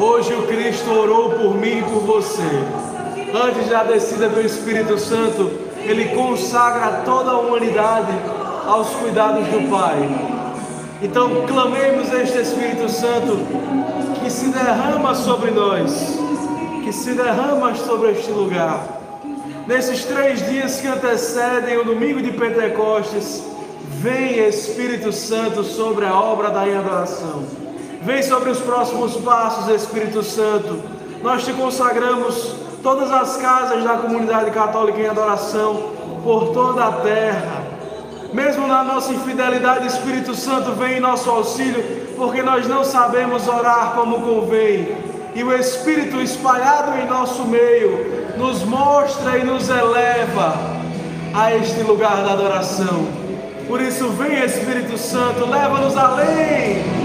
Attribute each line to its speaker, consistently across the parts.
Speaker 1: Hoje o Cristo orou por mim e por você. Antes da descida do Espírito Santo, ele consagra toda a humanidade aos cuidados do Pai. Então clamemos este Espírito Santo que se derrama sobre nós, que se derrama sobre este lugar. Nesses três dias que antecedem o domingo de Pentecostes, vem Espírito Santo sobre a obra da adoração. Vem sobre os próximos passos, Espírito Santo. Nós te consagramos todas as casas da comunidade católica em adoração por toda a terra. Mesmo na nossa infidelidade, Espírito Santo vem em nosso auxílio, porque nós não sabemos orar como convém. E o Espírito espalhado em nosso meio nos mostra e nos eleva a este lugar da adoração. Por isso, vem Espírito Santo, leva-nos além.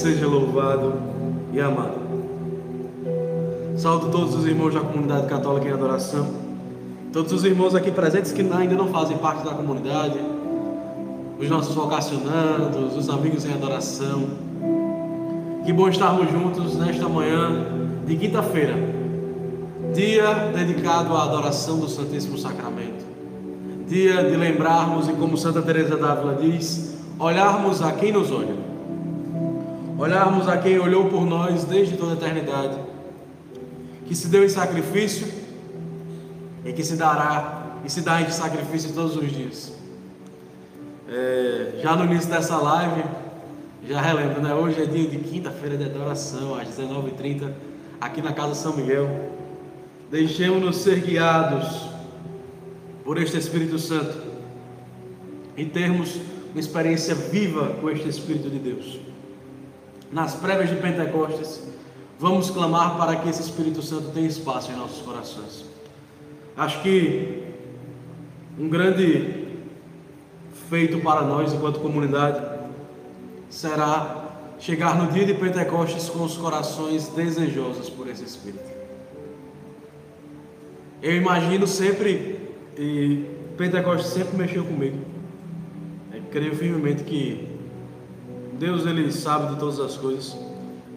Speaker 1: seja louvado e amado. Saúdo todos os irmãos da comunidade católica em adoração, todos os irmãos aqui presentes que ainda não fazem parte da comunidade, os nossos vocacionandos, os amigos em adoração. Que bom estarmos juntos nesta manhã de quinta-feira, dia dedicado à adoração do Santíssimo Sacramento. Dia de lembrarmos e como Santa Teresa d'Ávila diz, olharmos a quem nos olha. Olharmos a quem olhou por nós desde toda a eternidade, que se deu em sacrifício e que se dará e se dá em sacrifício todos os dias. É, já no início dessa live, já relembro, né? Hoje é dia de quinta-feira de adoração, às 19h30, aqui na Casa São Miguel. Deixemos-nos ser guiados por este Espírito Santo e termos uma experiência viva com este Espírito de Deus. Nas prévias de Pentecostes, vamos clamar para que esse Espírito Santo tenha espaço em nossos corações. Acho que um grande feito para nós enquanto comunidade será chegar no dia de Pentecostes com os corações desejosos por esse Espírito. Eu imagino sempre, e Pentecostes sempre mexeu comigo. Eu creio firmemente que Deus ele sabe de todas as coisas.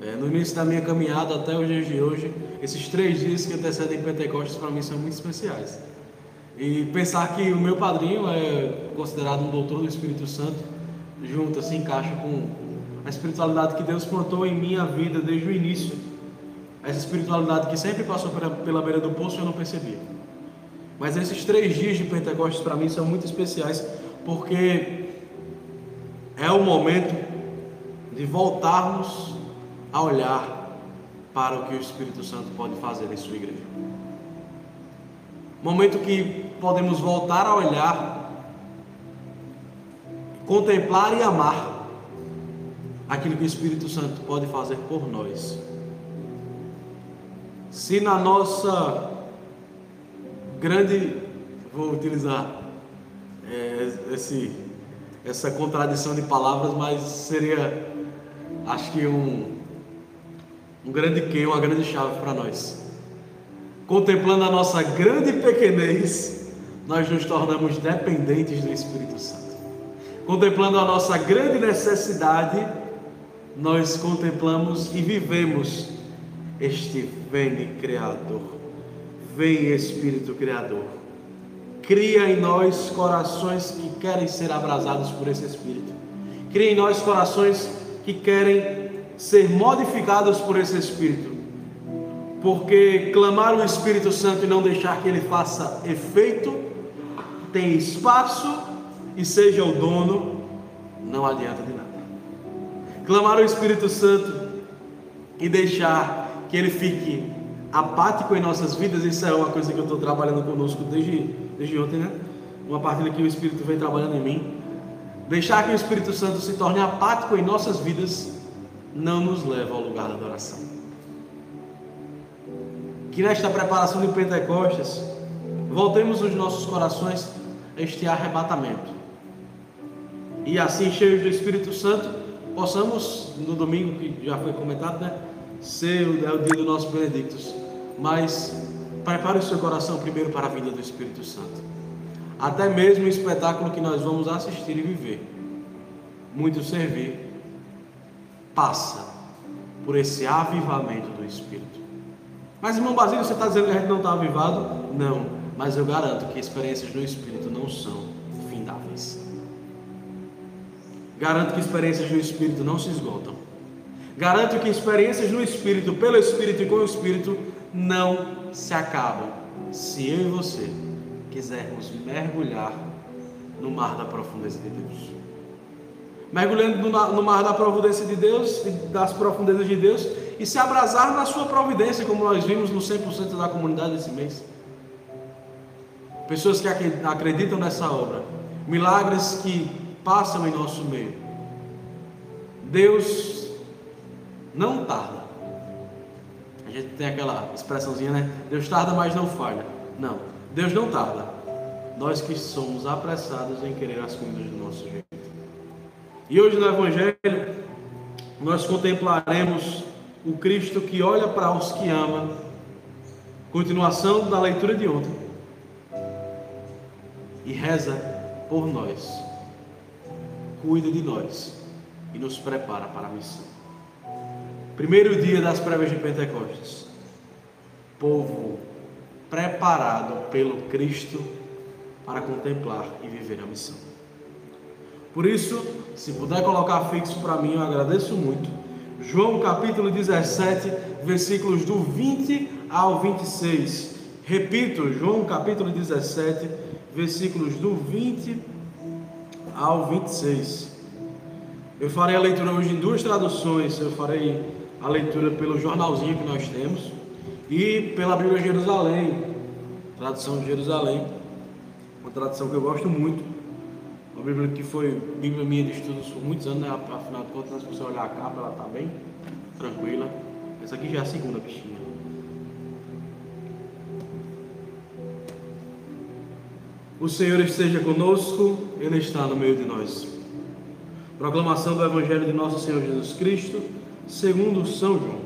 Speaker 1: É, no início da minha caminhada até os dias de hoje, esses três dias que antecedem Pentecostes para mim são muito especiais. E pensar que o meu padrinho é considerado um doutor do Espírito Santo, junto, se encaixa com a espiritualidade que Deus plantou em minha vida desde o início. Essa espiritualidade que sempre passou pela, pela beira do poço eu não percebia. Mas esses três dias de Pentecostes para mim são muito especiais, porque é o momento de voltarmos a olhar para o que o Espírito Santo pode fazer em sua igreja. Momento que podemos voltar a olhar, contemplar e amar aquilo que o Espírito Santo pode fazer por nós. Se na nossa grande, vou utilizar é, esse, essa contradição de palavras, mas seria, acho que um, um grande que, uma grande chave para nós. Contemplando a nossa grande pequenez, nós nos tornamos dependentes do Espírito Santo. Contemplando a nossa grande necessidade, nós contemplamos e vivemos este vem Criador. Vem Espírito Criador. Cria em nós corações que querem ser abrasados por esse Espírito. Cria em nós corações que querem ser modificados por esse Espírito. Porque clamar o Espírito Santo e não deixar que ele faça efeito, tem espaço e seja o dono, não adianta de nada. Clamar o Espírito Santo e deixar que ele fique apático em nossas vidas, isso é uma coisa que eu estou trabalhando conosco desde, desde ontem, né? Uma partilha que o Espírito vem trabalhando em mim. Deixar que o Espírito Santo se torne apático em nossas vidas não nos leva ao lugar da adoração que nesta preparação de Pentecostes voltemos os nossos corações a este arrebatamento. E assim, cheios do Espírito Santo, possamos, no domingo que já foi comentado, né, ser o, é o dia do nosso Benedictus. Mas prepare o seu coração primeiro para a vida do Espírito Santo. Até mesmo o espetáculo que nós vamos assistir e viver, muito servir, passa por esse avivamento do Espírito. Mas, irmão Basílio, você está dizendo que a gente não está avivado? Não, mas eu garanto que experiências no Espírito não são findáveis. Garanto que experiências no Espírito não se esgotam. Garanto que experiências no Espírito, pelo Espírito e com o Espírito, não se acabam. Se eu e você quisermos mergulhar no mar da profundeza de Deus. Mergulhando no mar da providência de Deus, das profundezas de Deus, e se abrasar na sua providência, como nós vimos no 100% da comunidade esse mês. Pessoas que acreditam nessa obra, milagres que passam em nosso meio. Deus não tarda. A gente tem aquela expressãozinha, né? Deus tarda, mas não falha. Não, Deus não tarda. Nós que somos apressados em querer as coisas do nosso jeito. E hoje no Evangelho, nós contemplaremos o Cristo que olha para os que ama. Continuação da leitura de ontem. E reza por nós. Cuida de nós e nos prepara para a missão. Primeiro dia das prévias de Pentecostes. Povo preparado pelo Cristo para contemplar e viver a missão. Por isso, se puder colocar fixo para mim, eu agradeço muito João capítulo 17, versículos do 20 ao 26. Repito, João capítulo 17, versículos do 20 ao 26. Eu farei a leitura hoje em duas traduções. Eu farei a leitura pelo jornalzinho que nós temos e pela Bíblia Jerusalém, tradução de Jerusalém, uma tradução que eu gosto muito. Uma Bíblia que foi Bíblia minha de estudos por muitos anos, né? afinal de contas, se você olhar a capa, ela está bem tranquila. Essa aqui já é a segunda bichinha. O Senhor esteja conosco, Ele está no meio de nós. Proclamação do Evangelho de Nosso Senhor Jesus Cristo, segundo São João.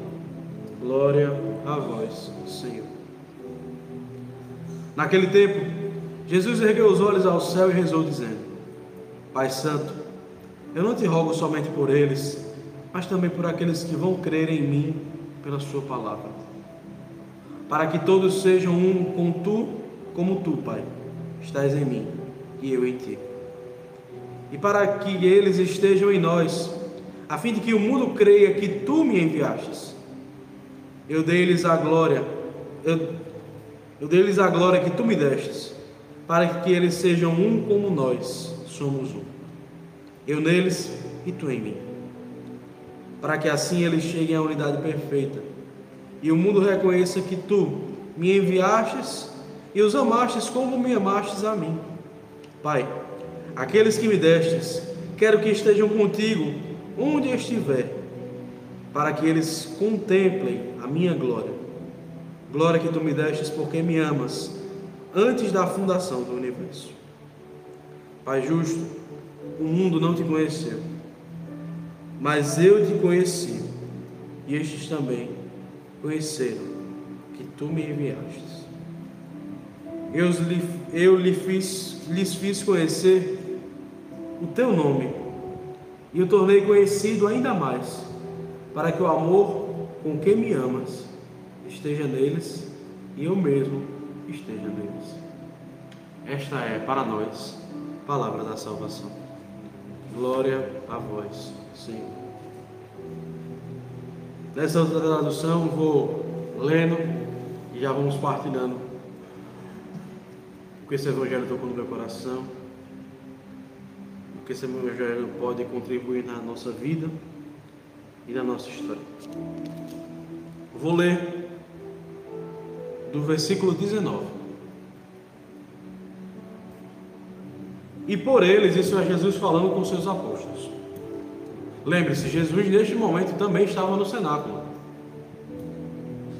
Speaker 1: Glória a vós, Senhor. Naquele tempo, Jesus ergueu os olhos ao céu e rezou, dizendo: Pai Santo, eu não te rogo somente por eles, mas também por aqueles que vão crer em mim pela Sua palavra. Para que todos sejam um com tu, como tu, Pai, estás em mim e eu em ti. E para que eles estejam em nós, a fim de que o mundo creia que tu me enviastes. Eu dei-lhes a glória, eu, eu dei-lhes a glória que tu me destes, para que eles sejam um como nós somos um. Eu neles e tu em mim. Para que assim eles cheguem à unidade perfeita. E o mundo reconheça que tu me enviastes e os amastes como me amastes a mim. Pai, aqueles que me destes, quero que estejam contigo onde estiver, para que eles contemplem a minha glória. Glória que tu me destes porque me amas antes da fundação do universo. Pai justo, o mundo não te conheceu, mas eu te conheci, e estes também conheceram que tu me enviastes. Eu, eu lhe fiz, lhes fiz conhecer o teu nome, e o tornei conhecido ainda mais, para que o amor com que me amas esteja neles e eu mesmo esteja neles. Esta é para nós palavra da salvação. Glória a vós, Senhor. Nessa outra tradução, vou lendo e já vamos partilhando o que esse Evangelho tocou no meu coração, o que esse Evangelho pode contribuir na nossa vida e na nossa história. Vou ler do versículo 19. E por eles, isso é Jesus falando com seus apóstolos. Lembre-se, Jesus neste momento também estava no cenáculo.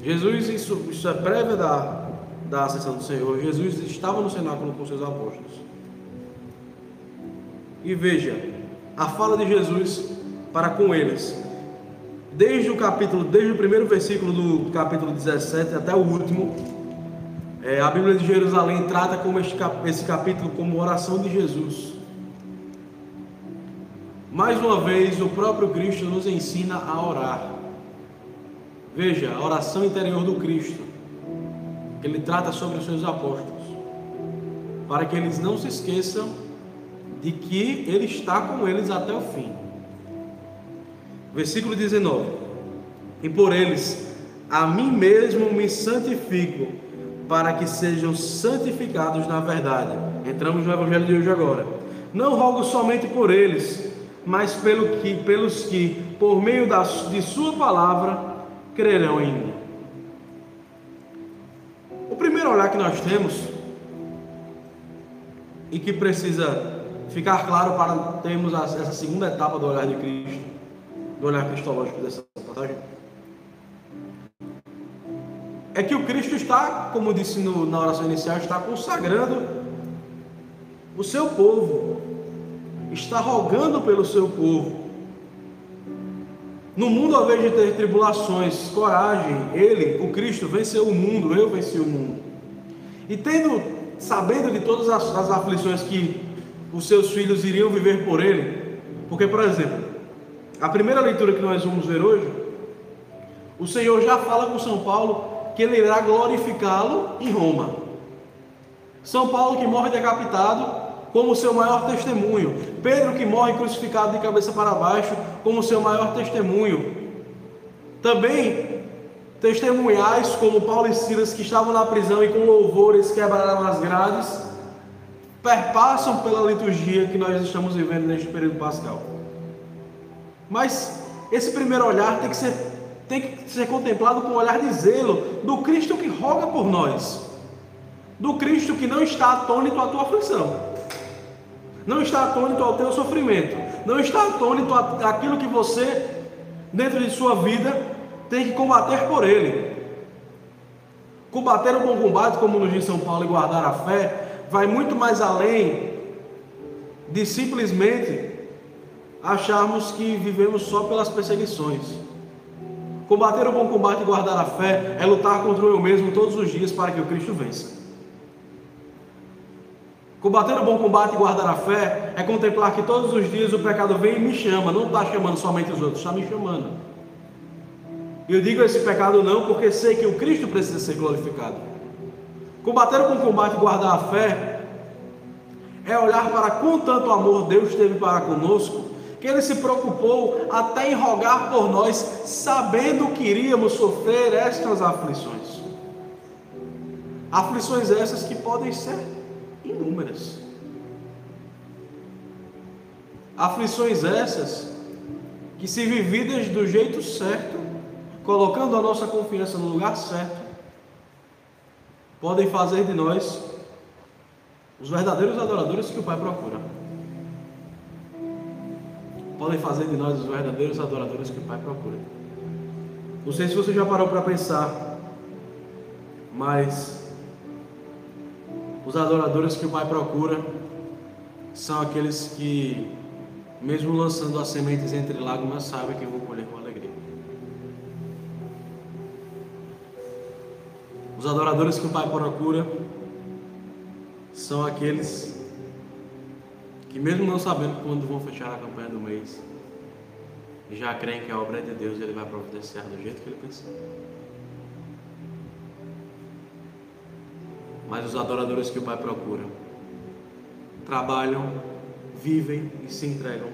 Speaker 1: Jesus, isso, isso é prévia da, da ascensão do Senhor. Jesus estava no cenáculo com seus apóstolos. E veja, a fala de Jesus para com eles desde o capítulo, desde o primeiro versículo do capítulo 17 até o último, é, a Bíblia de Jerusalém trata como este, esse capítulo como oração de Jesus. Mais uma vez, o próprio Cristo nos ensina a orar. Veja, a oração interior do Cristo, que ele trata sobre os seus apóstolos, para que eles não se esqueçam de que ele está com eles até o fim. Versículo 19: E por eles a mim mesmo me santifico, para que sejam santificados na verdade. Entramos no Evangelho de hoje agora. Não rogo somente por eles, mas pelo que, pelos que, por meio da, de Sua palavra, crerão em mim. O primeiro olhar que nós temos, e que precisa ficar claro para termos essa segunda etapa do olhar de Cristo, do olhar cristológico dessa passagem, é que o Cristo está, como disse no, na oração inicial, está consagrando o seu povo, está rogando pelo seu povo. No mundo, ao invés de ter tribulações, coragem, ele, o Cristo, venceu o mundo, eu venci o mundo. E tendo, sabendo de todas as, as aflições que os seus filhos iriam viver por ele, porque, por exemplo, a primeira leitura que nós vamos ver hoje, o Senhor já fala com São Paulo que ele irá glorificá-lo em Roma. São Paulo que morre decapitado como seu maior testemunho. Pedro que morre crucificado de cabeça para baixo como seu maior testemunho. Também testemunhais como Paulo e Silas que estavam na prisão e com louvores quebraram as grades, perpassam pela liturgia que nós estamos vivendo neste período pascal. Mas esse primeiro olhar tem que ser, tem que ser contemplado com o olhar de zelo do Cristo que roga por nós, do Cristo que não está atônito à tua aflição, não está atônito ao teu sofrimento, não está atônito àquilo que você, dentro de sua vida, tem que combater por Ele. Combater o bom combate, como nos diz São Paulo, e guardar a fé, vai muito mais além de simplesmente acharmos que vivemos só pelas perseguições. Combater o bom combate e guardar a fé é lutar contra eu mesmo todos os dias para que o Cristo vença. Combater o bom combate e guardar a fé é contemplar que todos os dias o pecado vem e me chama, não está chamando somente os outros, está me chamando. Eu digo esse pecado não porque sei que o Cristo precisa ser glorificado. Combater o bom combate e guardar a fé é olhar para com tanto amor Deus teve para conosco que ele se preocupou até em rogar por nós, sabendo que iríamos sofrer estas aflições. Aflições essas que podem ser inúmeras. Aflições essas que, se vividas do jeito certo, colocando a nossa confiança no lugar certo, podem fazer de nós os verdadeiros adoradores que o Pai procura podem fazer de nós os verdadeiros adoradores que o Pai procura. Não sei se você já parou para pensar, mas os adoradores que o Pai procura são aqueles que, mesmo lançando as sementes entre lágrimas, sabem que vão colher com alegria. Os adoradores que o Pai procura são aqueles que mesmo não sabendo quando vão fechar a campanha do mês, já creem que a obra é de Deus e Ele vai providenciar do jeito que Ele pensou. Mas os adoradores que o Pai procura trabalham, vivem e se entregam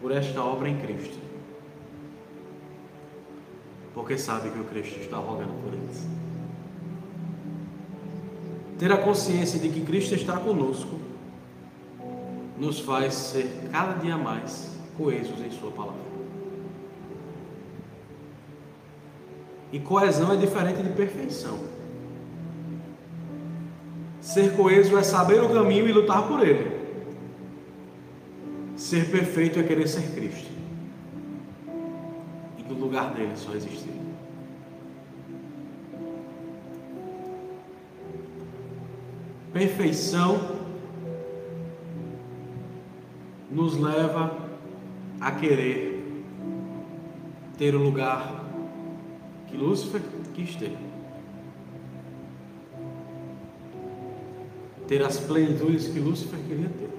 Speaker 1: por esta obra em Cristo. porque sabe que o Cristo está rogando por eles. Ter a consciência de que Cristo está conosco nos faz ser cada dia mais coesos em Sua palavra. E coesão é diferente de perfeição. Ser coeso é saber o caminho e lutar por ele. Ser perfeito é querer ser Cristo. E no lugar dele só existe ele. Perfeição nos leva a querer ter o lugar que Lúcifer quis ter. Ter as plenitudes que Lúcifer queria ter.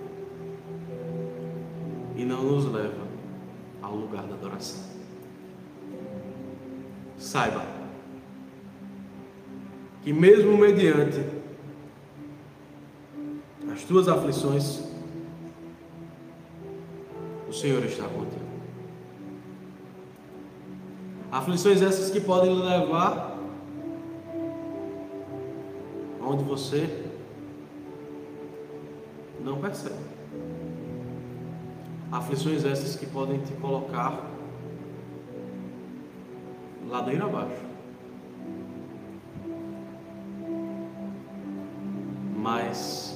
Speaker 1: E não nos leva ao lugar da adoração. Saiba que mesmo mediante as tuas aflições, Senhor está contigo. Aflições essas que podem levar onde você não percebe. Aflições essas que podem te colocar ladeira abaixo. Mas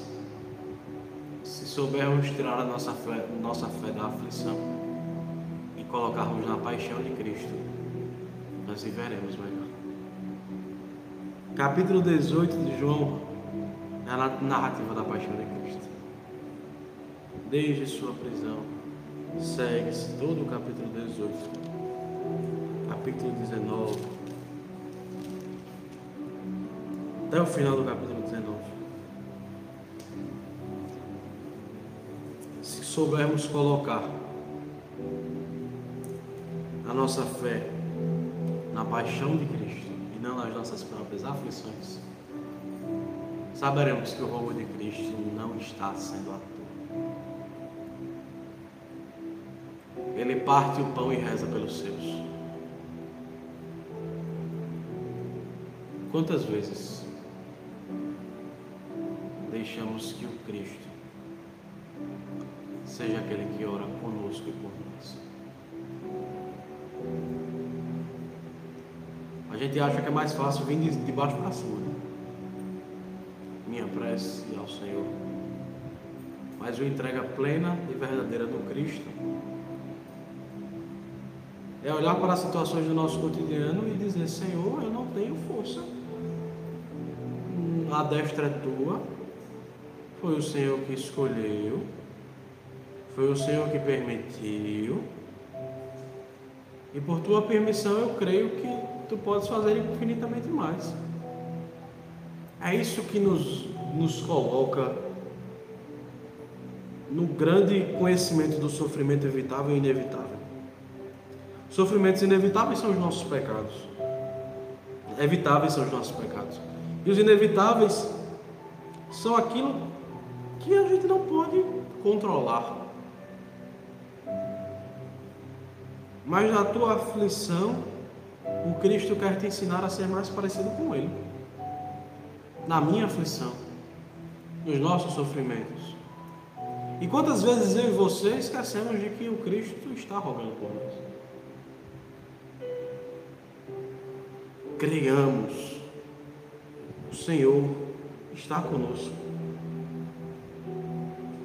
Speaker 1: soubermos tirar a nossa fé, nossa fé da aflição e colocarmos na paixão de Cristo, nós viveremos melhor. Capítulo 18 de João é a narrativa da paixão de Cristo. Desde sua prisão, segue-se todo o capítulo 18, capítulo 19, até o final do capítulo 19. Soubermos colocar a nossa fé na paixão de Cristo e não nas nossas próprias aflições, saberemos que o roubo de Cristo não está sendo à toa. Ele parte o pão e reza pelos seus. Quantas vezes deixamos que o Cristo seja aquele que ora conosco e por nós? A gente acha que é mais fácil vir de baixo para cima. Né? Minha prece ao Senhor. Mas o entrega plena e verdadeira do Cristo é olhar para as situações do nosso cotidiano e dizer: Senhor, eu não tenho força. A destra é tua. Foi o Senhor que escolheu. Foi o Senhor que permitiu. E por tua permissão eu creio que tu podes fazer infinitamente mais. É isso que nos, nos coloca no grande conhecimento do sofrimento evitável e inevitável. Sofrimentos inevitáveis são os nossos pecados. Evitáveis são os nossos pecados. E os inevitáveis são aquilo que a gente não pode controlar. Mas na tua aflição, o Cristo quer te ensinar a ser mais parecido com Ele. Na minha aflição, nos nossos sofrimentos. E quantas vezes eu e você esquecemos de que o Cristo está rogando por nós? creiamos. O Senhor está conosco,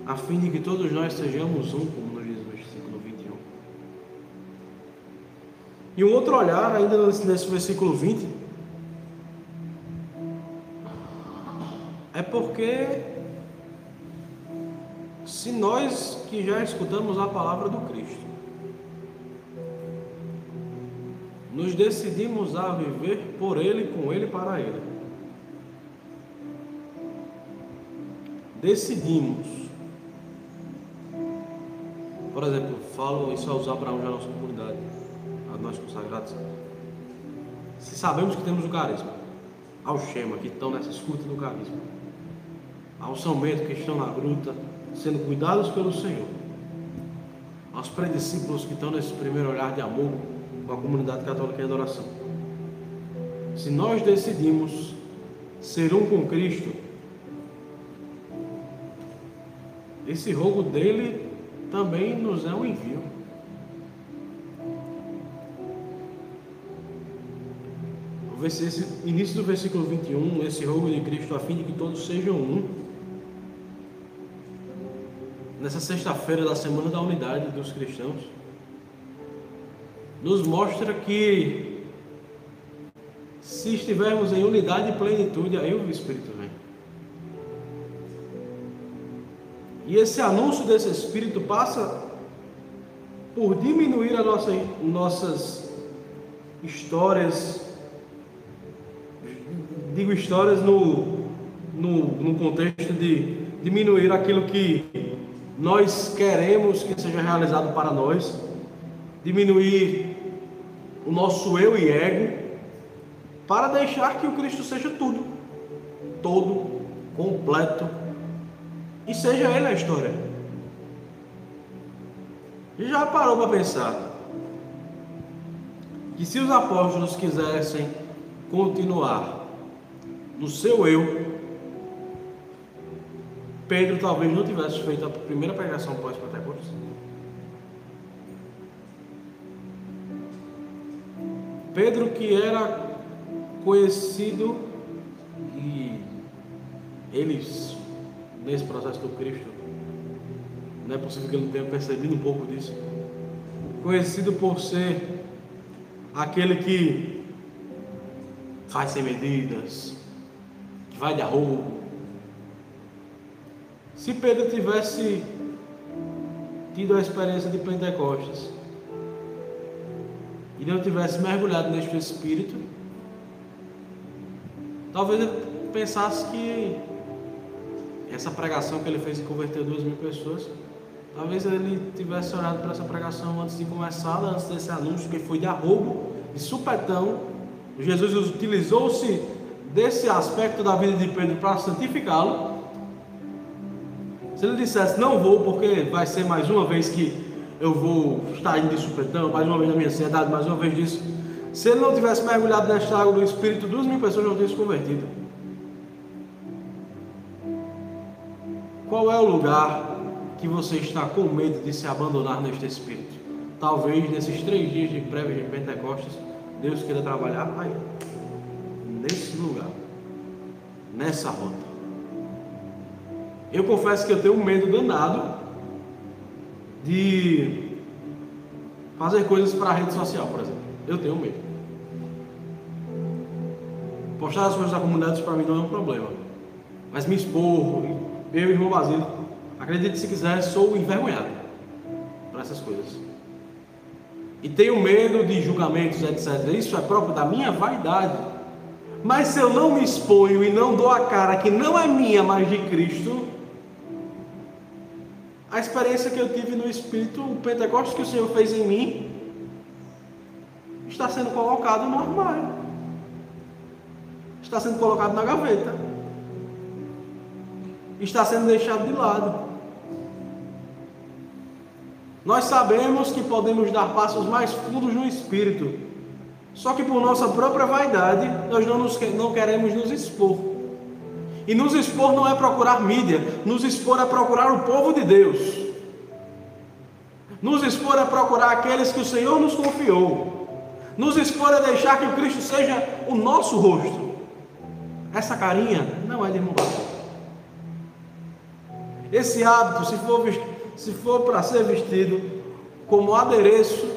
Speaker 1: a fim de que todos nós sejamos um, como E um outro olhar, ainda nesse versículo 20, é porque se nós que já escutamos a palavra do Cristo, nos decidimos a viver por Ele, com Ele para Ele. Decidimos. Por exemplo, falo isso a usar para onde a nossa comunidade, a nós consagrados. Se sabemos que temos o carisma, ao Shema, que estão nessa escuta do carisma, ao São Bento, que estão na gruta, sendo cuidados pelo Senhor, aos prediscípulos que estão nesse primeiro olhar de amor, com a comunidade católica em adoração. se nós decidimos ser um com Cristo, esse rogo dele também nos é um envio. Início do versículo 21, esse rogo de Cristo a fim de que todos sejam um. Nessa sexta-feira da Semana da Unidade dos Cristãos, nos mostra que se estivermos em unidade e plenitude, aí o Espírito vem. E esse anúncio desse Espírito passa por diminuir as nossa, nossas histórias, digo histórias no, no, no contexto de diminuir aquilo que nós queremos que seja realizado para nós, diminuir o nosso eu e ego, para deixar que o Cristo seja tudo, todo, completo, e seja Ele a história. E já parou para pensar que se os apóstolos quisessem continuar no seu eu, Pedro talvez não tivesse feito a primeira pregação pós-Pentecostes. Pedro, que era conhecido e eles nesse processo do Cristo. Não é possível que ele não tenha percebido um pouco disso. Conhecido por ser aquele que faz sem medidas, vai de arrobo. Se Pedro tivesse tido a experiência de Pentecostes e não tivesse mergulhado neste Espírito, talvez ele pensasse que essa pregação que ele fez e converteu duas mil pessoas, talvez ele tivesse orado para essa pregação antes de começar, antes desse anúncio que foi de arrobo, de supetão. Jesus utilizou-se desse aspecto da vida de Pedro para santificá-lo. Se ele dissesse, não vou, porque vai ser mais uma vez que eu vou estar indo de supetão, mais uma vez na minha ansiedade, mais uma vez disso. Se ele não tivesse mergulhado nesta água do Espírito, duas mil pessoas não teriam se convertido. Qual é o lugar que você está com medo de se abandonar neste Espírito? Talvez nesses três dias de prévia de Pentecostes, Deus queira trabalhar aí, nesse lugar, nessa rota. Eu confesso que eu tenho um medo danado de fazer coisas para a rede social, por exemplo. Eu tenho medo. Postar as coisas da comunidade para mim não é um problema. Mas me expor, eu, irmão Basílio, acredite se quiser, sou envergonhado para essas coisas. E tenho medo de julgamentos, etc. Isso é próprio da minha vaidade. Mas se eu não me exponho e não dou a cara que não é minha, mas de Cristo, a experiência que eu tive no Espírito, o Pentecostes que o Senhor fez em mim, está sendo colocado no armário, está sendo colocado na gaveta. Está sendo deixado de lado. Nós sabemos que podemos dar passos mais fundos no espírito, só que por nossa própria vaidade, nós não, nos, não queremos nos expor. E nos expor não é procurar mídia, nos expor é procurar o povo de Deus. Nos expor é procurar aqueles que o Senhor nos confiou. Nos expor é deixar que o Cristo seja o nosso rosto. Essa carinha não é de irmão esse hábito, se for, se for para ser vestido como adereço,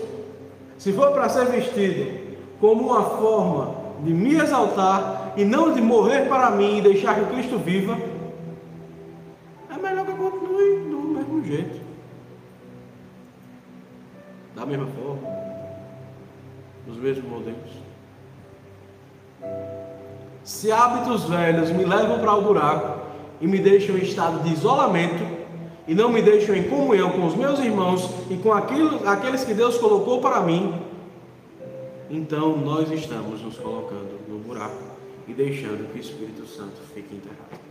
Speaker 1: se for para ser vestido como uma forma de me exaltar e não de morrer para mim e deixar que Cristo viva, é melhor que eu continue do mesmo jeito. Da mesma forma, dos mesmos modelos. Se hábitos velhos me levam para o buraco, e me deixam em estado de isolamento e não me deixam em comunhão com os meus irmãos e com aquilo, aqueles que Deus colocou para mim, então nós estamos nos colocando no buraco e deixando que o Espírito Santo fique enterrado.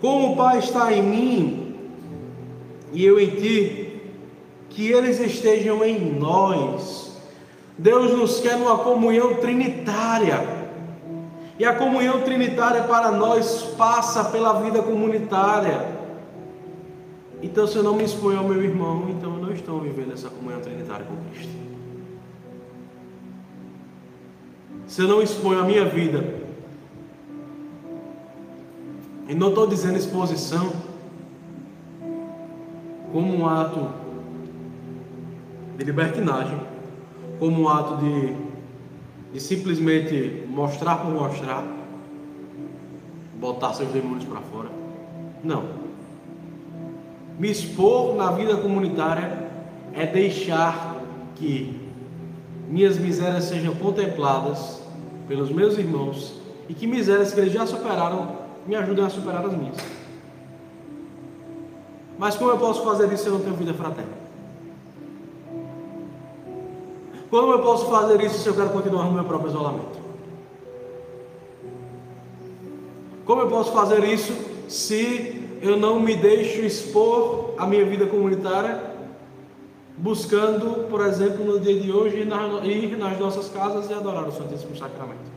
Speaker 1: Como o Pai está em mim e eu em ti, que eles estejam em nós, Deus nos quer numa comunhão trinitária. E a comunhão trinitária para nós passa pela vida comunitária. Então, se eu não me exponho ao meu irmão, então não estou vivendo essa comunhão trinitária com Cristo. Se eu não exponho a minha vida, e não estou dizendo exposição como um ato de libertinagem, como um ato de, de simplesmente mostrar por mostrar, botar seus demônios para fora. Não. Me expor na vida comunitária é deixar que minhas misérias sejam contempladas pelos meus irmãos e que misérias que eles já superaram me ajudem a superar as minhas. Mas como eu posso fazer isso se eu não tenho vida fraterna? Como eu posso fazer isso se eu quero continuar no meu próprio isolamento? Como eu posso fazer isso se eu não me deixo expor a minha vida comunitária, buscando, por exemplo, no dia de hoje, ir nas nossas casas e adorar o Santíssimo Sacramento?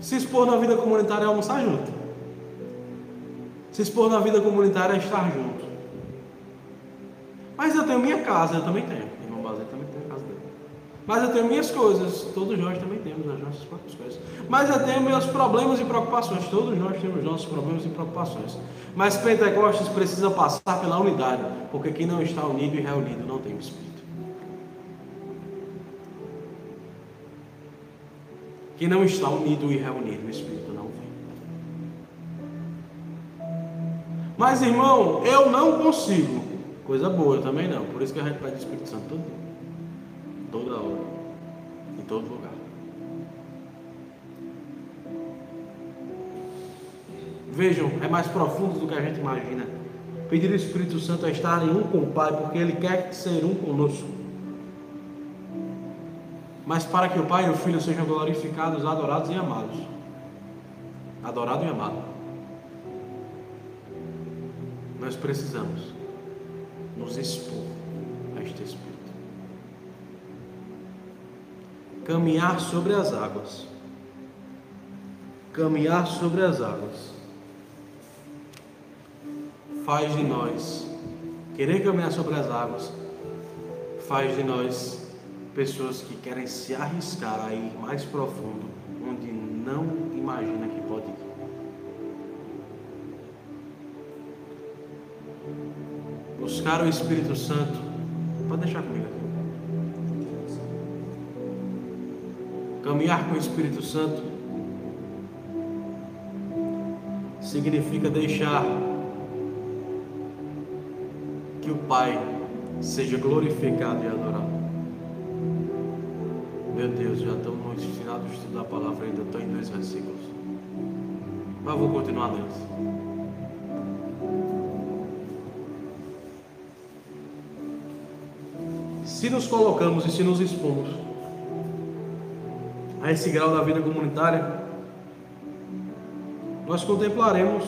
Speaker 1: Se expor na vida comunitária é almoçar junto. Se expor na vida comunitária é estar junto. Mas eu tenho minha casa, eu também tenho. Irmão Bazé também tem a casa dele. Mas eu tenho minhas coisas, todos nós também temos as nossas próprias coisas. Mas eu tenho meus problemas e preocupações, todos nós temos nossos problemas e preocupações. Mas Pentecostes precisa passar pela unidade, porque quem não está unido e reunido não tem Espírito. Quem não está unido e reunido, o Espírito não vem. Mas irmão, eu não consigo. Coisa boa, eu também não. Por isso que a gente pede o Espírito Santo todo dia toda hora, em todo lugar. Vejam, é mais profundo do que a gente imagina. Pedir o Espírito Santo a estar em um com o Pai, porque Ele quer ser um conosco. Mas para que o Pai e o Filho sejam glorificados, adorados e amados. Adorado e amado. Nós precisamos nos expor a este Espírito. Caminhar sobre as águas. Caminhar sobre as águas faz de nós querer caminhar sobre as águas, faz de nós pessoas que querem se arriscar a ir mais profundo, onde não imagina que pode ir. Buscar o Espírito Santo, pode deixar comigo Caminhar com o Espírito Santo significa deixar que o Pai seja glorificado e adorado. Meu Deus, já estamos no final do estudo da palavra, ainda estou em dois versículos. Mas vou continuar neles. Se nos colocamos e se nos expomos a esse grau da vida comunitária, nós contemplaremos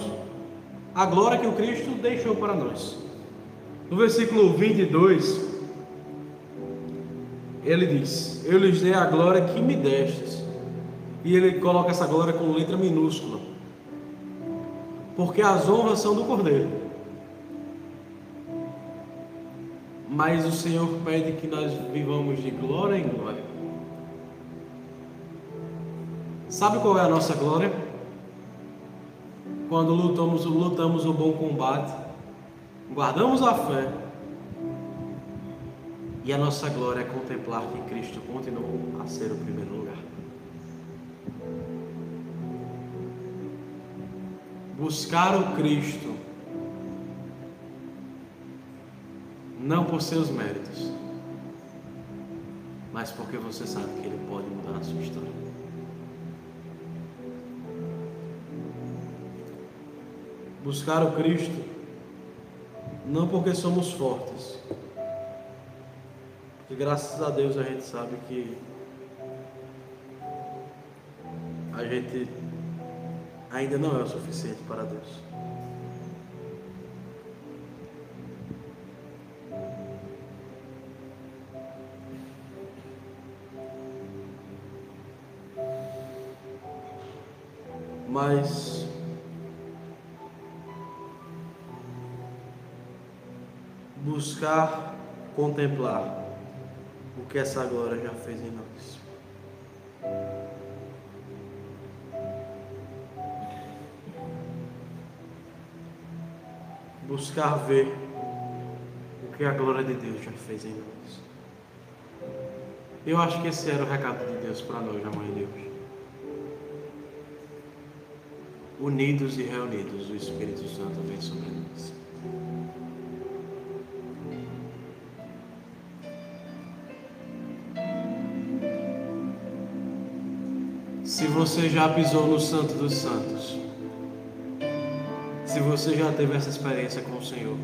Speaker 1: a glória que o Cristo deixou para nós. No versículo 22, ele diz: Eu lhes dei a glória que me destes. E ele coloca essa glória com letra minúscula. Porque as honras são do Cordeiro. Mas o Senhor pede que nós vivamos de glória em glória. Sabe qual é a nossa glória? Quando lutamos, lutamos o bom combate, guardamos a fé, e a nossa glória é contemplar que Cristo continuou a ser o primeiro lugar. Buscar o Cristo, não por seus méritos, mas porque você sabe que Ele pode mudar a sua história. Buscar o Cristo, não porque somos fortes, porque graças a Deus a gente sabe que a gente ainda não é o suficiente para Deus. Buscar contemplar o que essa glória já fez em nós. Buscar ver o que a glória de Deus já fez em nós. Eu acho que esse era o recado de Deus para nós na manhã de. Unidos e reunidos, o Espírito Santo vem sobre nós. Você já pisou no Santo dos Santos, se você já teve essa experiência com o Senhor,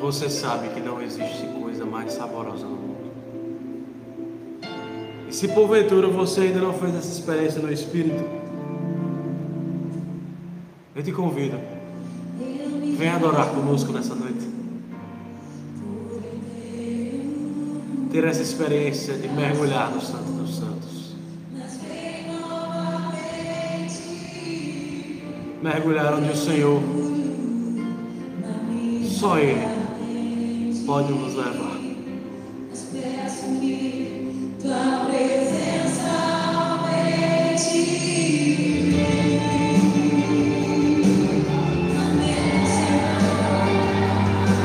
Speaker 1: você sabe que não existe coisa mais saborosa no mundo. E se porventura você ainda não fez essa experiência no Espírito, eu te convido, venha adorar conosco nessa noite. Ter essa experiência de mergulhar no Santo dos Santos. Mergulhar onde o Senhor, só Ele, pode nos levar.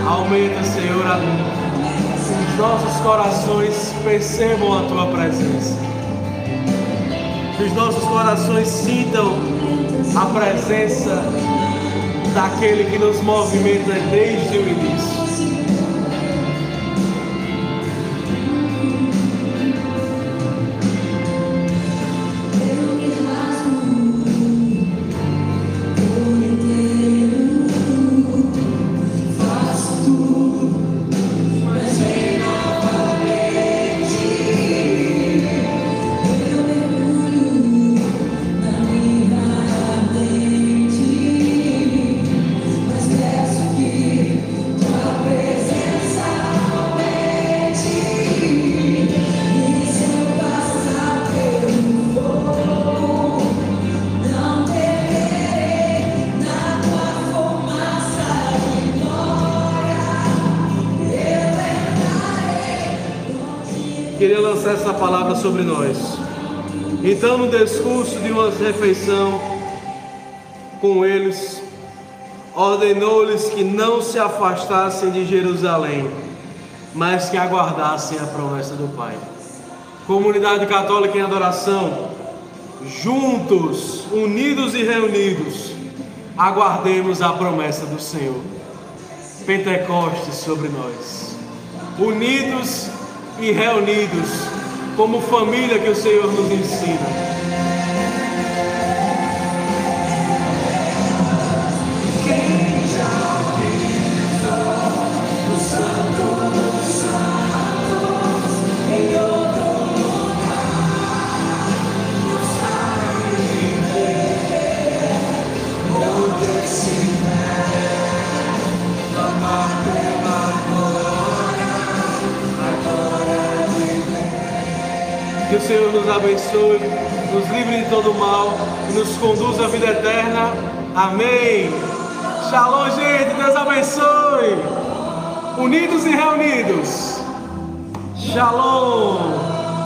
Speaker 1: Aumenta, Senhor, os nossos corações percebam a Tua presença. Que os nossos corações sintam a presença daquele que nos movimenta desde o início. Sobre nós. Então, no discurso de uma refeição com eles, ordenou-lhes que não se afastassem de Jerusalém, mas que aguardassem a promessa do Pai. Comunidade católica em adoração, juntos, unidos e reunidos, aguardemos a promessa do Senhor. Pentecostes sobre nós. Unidos e reunidos como família que o Senhor nos ensina. Senhor nos abençoe, nos livre de todo mal e nos conduza à vida eterna. Amém. Shalom, gente. Deus abençoe. Unidos e reunidos. Shalom.